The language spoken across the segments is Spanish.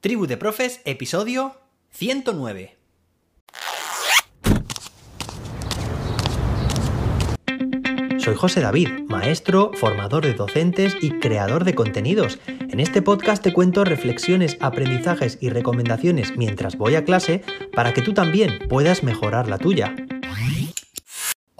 Tribu de Profes, episodio 109. Soy José David, maestro, formador de docentes y creador de contenidos. En este podcast te cuento reflexiones, aprendizajes y recomendaciones mientras voy a clase para que tú también puedas mejorar la tuya.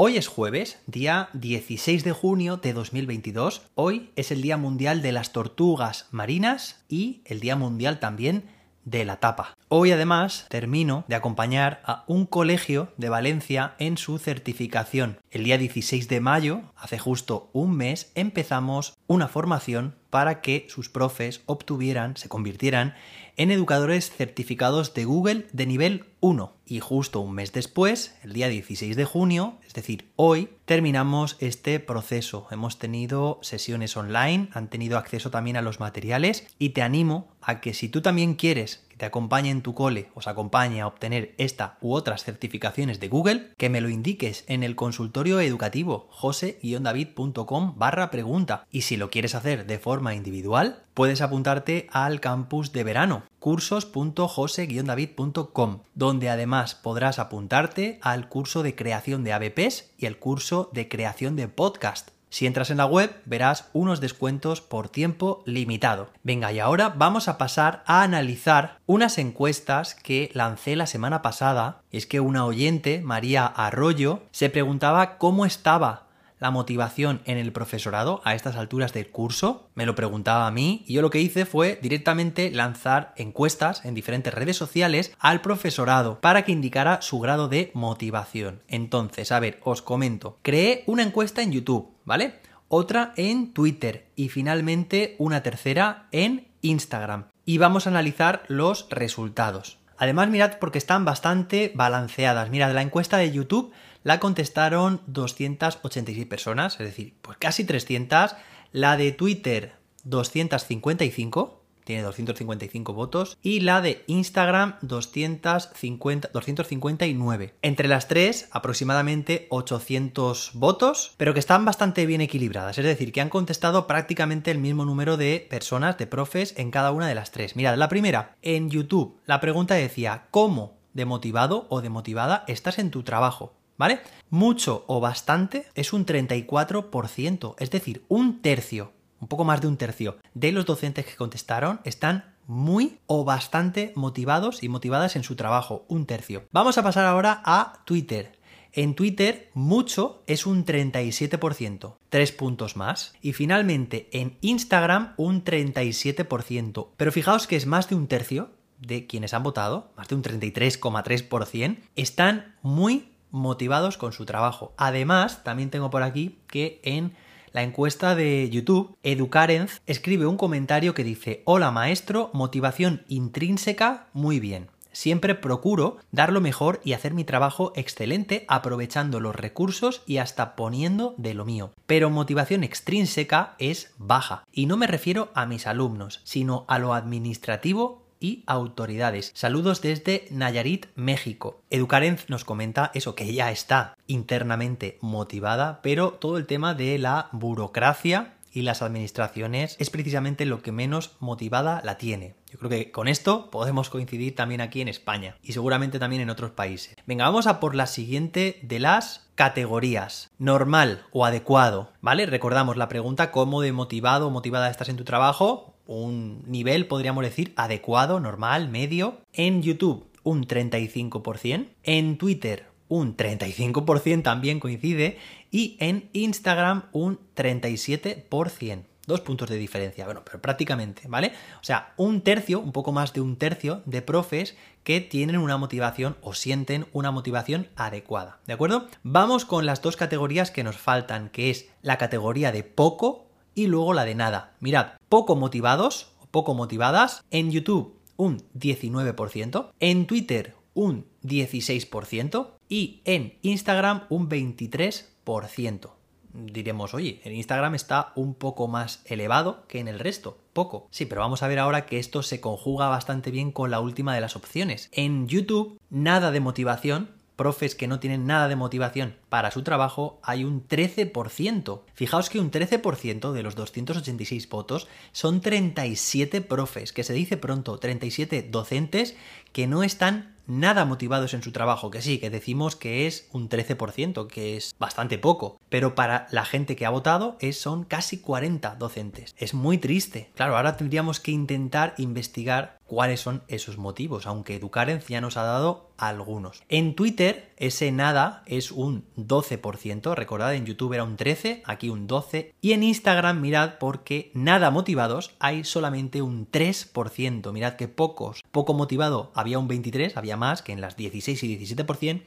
Hoy es jueves, día 16 de junio de 2022. Hoy es el Día Mundial de las Tortugas Marinas y el Día Mundial también de la tapa. Hoy además termino de acompañar a un colegio de Valencia en su certificación. El día 16 de mayo, hace justo un mes, empezamos una formación para que sus profes obtuvieran, se convirtieran en educadores certificados de Google de nivel 1. Y justo un mes después, el día 16 de junio, es decir, hoy, terminamos este proceso. Hemos tenido sesiones online, han tenido acceso también a los materiales y te animo a que si tú también quieres te acompañe en tu cole, os acompañe a obtener esta u otras certificaciones de Google, que me lo indiques en el consultorio educativo jose-david.com barra pregunta. Y si lo quieres hacer de forma individual, puedes apuntarte al campus de verano cursos.jose-david.com, donde además podrás apuntarte al curso de creación de ABPs y el curso de creación de podcast. Si entras en la web verás unos descuentos por tiempo limitado. Venga, y ahora vamos a pasar a analizar unas encuestas que lancé la semana pasada. Es que una oyente, María Arroyo, se preguntaba cómo estaba la motivación en el profesorado a estas alturas del curso? Me lo preguntaba a mí y yo lo que hice fue directamente lanzar encuestas en diferentes redes sociales al profesorado para que indicara su grado de motivación. Entonces, a ver, os comento. Creé una encuesta en YouTube, ¿vale? Otra en Twitter y finalmente una tercera en Instagram. Y vamos a analizar los resultados. Además, mirad porque están bastante balanceadas. Mirad, la encuesta de YouTube la contestaron 286 personas, es decir, pues casi 300. La de Twitter, 255, tiene 255 votos. Y la de Instagram, 250, 259. Entre las tres, aproximadamente 800 votos, pero que están bastante bien equilibradas. Es decir, que han contestado prácticamente el mismo número de personas, de profes, en cada una de las tres. Mirad, la primera, en YouTube, la pregunta decía, ¿cómo de motivado o de motivada estás en tu trabajo? ¿Vale? Mucho o bastante es un 34%, es decir, un tercio, un poco más de un tercio de los docentes que contestaron están muy o bastante motivados y motivadas en su trabajo, un tercio. Vamos a pasar ahora a Twitter. En Twitter, mucho es un 37%, tres puntos más. Y finalmente, en Instagram, un 37%. Pero fijaos que es más de un tercio de quienes han votado, más de un 33,3%, están muy motivados con su trabajo. Además, también tengo por aquí que en la encuesta de YouTube, Educarenz escribe un comentario que dice, hola maestro, motivación intrínseca, muy bien. Siempre procuro dar lo mejor y hacer mi trabajo excelente aprovechando los recursos y hasta poniendo de lo mío. Pero motivación extrínseca es baja. Y no me refiero a mis alumnos, sino a lo administrativo y autoridades. Saludos desde Nayarit, México. Educarenz nos comenta eso, que ella está internamente motivada, pero todo el tema de la burocracia y las administraciones es precisamente lo que menos motivada la tiene. Yo creo que con esto podemos coincidir también aquí en España y seguramente también en otros países. Venga, vamos a por la siguiente de las categorías. Normal o adecuado, ¿vale? Recordamos la pregunta cómo de motivado o motivada estás en tu trabajo un nivel, podríamos decir, adecuado, normal, medio. En YouTube, un 35%. En Twitter, un 35% también coincide. Y en Instagram, un 37%. Dos puntos de diferencia, bueno, pero prácticamente, ¿vale? O sea, un tercio, un poco más de un tercio de profes que tienen una motivación o sienten una motivación adecuada, ¿de acuerdo? Vamos con las dos categorías que nos faltan, que es la categoría de poco y luego la de nada. Mirad, poco motivados o poco motivadas. En YouTube un 19%, en Twitter un 16% y en Instagram un 23%. Diremos, oye, en Instagram está un poco más elevado que en el resto. Poco. Sí, pero vamos a ver ahora que esto se conjuga bastante bien con la última de las opciones. En YouTube, nada de motivación, profes que no tienen nada de motivación para su trabajo, hay un 13%. Fijaos que un 13% de los 286 votos son 37 profes, que se dice pronto, 37 docentes que no están nada motivados en su trabajo, que sí, que decimos que es un 13%, que es bastante poco, pero para la gente que ha votado es, son casi 40 docentes. Es muy triste. Claro, ahora tendríamos que intentar investigar cuáles son esos motivos, aunque Educarenz ya nos ha dado algunos. En Twitter ese nada es un 12%, recordad en YouTube era un 13, aquí un 12, y en Instagram mirad porque nada motivados hay solamente un 3%, mirad que pocos, poco motivado había un 23, había más que en las 16 y 17%,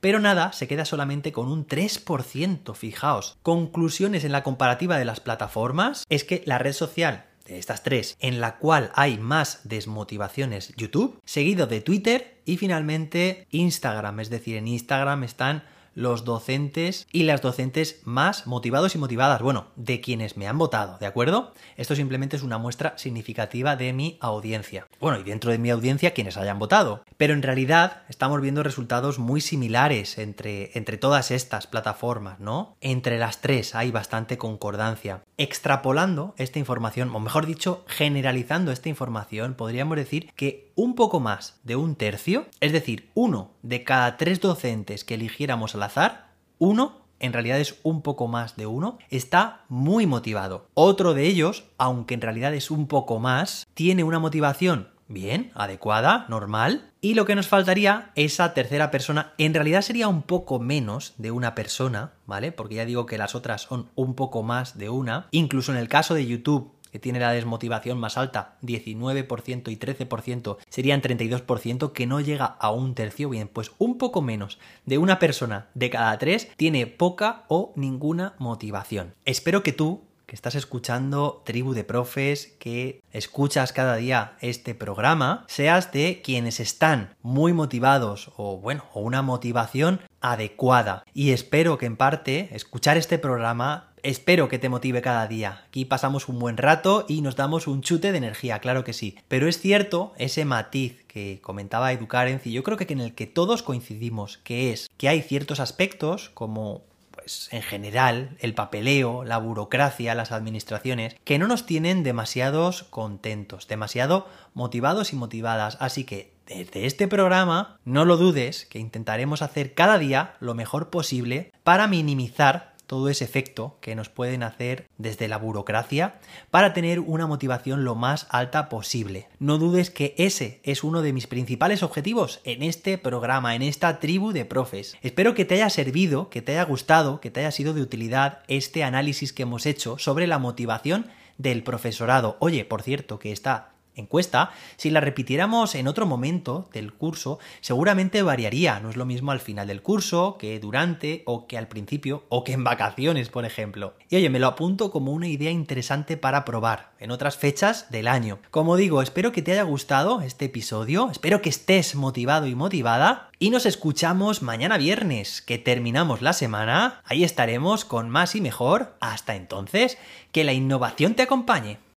pero nada se queda solamente con un 3%, fijaos. Conclusiones en la comparativa de las plataformas es que la red social de estas tres, en la cual hay más desmotivaciones YouTube, seguido de Twitter y finalmente Instagram. Es decir, en Instagram están los docentes y las docentes más motivados y motivadas, bueno, de quienes me han votado, ¿de acuerdo? Esto simplemente es una muestra significativa de mi audiencia. Bueno, y dentro de mi audiencia quienes hayan votado. Pero en realidad estamos viendo resultados muy similares entre, entre todas estas plataformas, ¿no? Entre las tres hay bastante concordancia. Extrapolando esta información, o mejor dicho, generalizando esta información, podríamos decir que un poco más de un tercio, es decir, uno de cada tres docentes que eligiéramos al azar, uno en realidad es un poco más de uno, está muy motivado. Otro de ellos, aunque en realidad es un poco más, tiene una motivación bien, adecuada, normal, y lo que nos faltaría, esa tercera persona, en realidad sería un poco menos de una persona, ¿vale? Porque ya digo que las otras son un poco más de una. Incluso en el caso de YouTube, que tiene la desmotivación más alta, 19% y 13%, serían 32%, que no llega a un tercio. Bien, pues un poco menos de una persona de cada tres tiene poca o ninguna motivación. Espero que tú que estás escuchando Tribu de Profes, que escuchas cada día este programa, seas de quienes están muy motivados o bueno, o una motivación adecuada. Y espero que en parte escuchar este programa Espero que te motive cada día. Aquí pasamos un buen rato y nos damos un chute de energía, claro que sí. Pero es cierto ese matiz que comentaba Educarenz y yo creo que en el que todos coincidimos, que es que hay ciertos aspectos como pues en general el papeleo, la burocracia, las administraciones, que no nos tienen demasiados contentos, demasiado motivados y motivadas. Así que desde este programa, no lo dudes, que intentaremos hacer cada día lo mejor posible para minimizar todo ese efecto que nos pueden hacer desde la burocracia para tener una motivación lo más alta posible. No dudes que ese es uno de mis principales objetivos en este programa, en esta tribu de profes. Espero que te haya servido, que te haya gustado, que te haya sido de utilidad este análisis que hemos hecho sobre la motivación del profesorado. Oye, por cierto, que está encuesta, si la repitiéramos en otro momento del curso, seguramente variaría. No es lo mismo al final del curso, que durante, o que al principio, o que en vacaciones, por ejemplo. Y oye, me lo apunto como una idea interesante para probar en otras fechas del año. Como digo, espero que te haya gustado este episodio, espero que estés motivado y motivada. Y nos escuchamos mañana viernes, que terminamos la semana. Ahí estaremos con más y mejor. Hasta entonces, que la innovación te acompañe.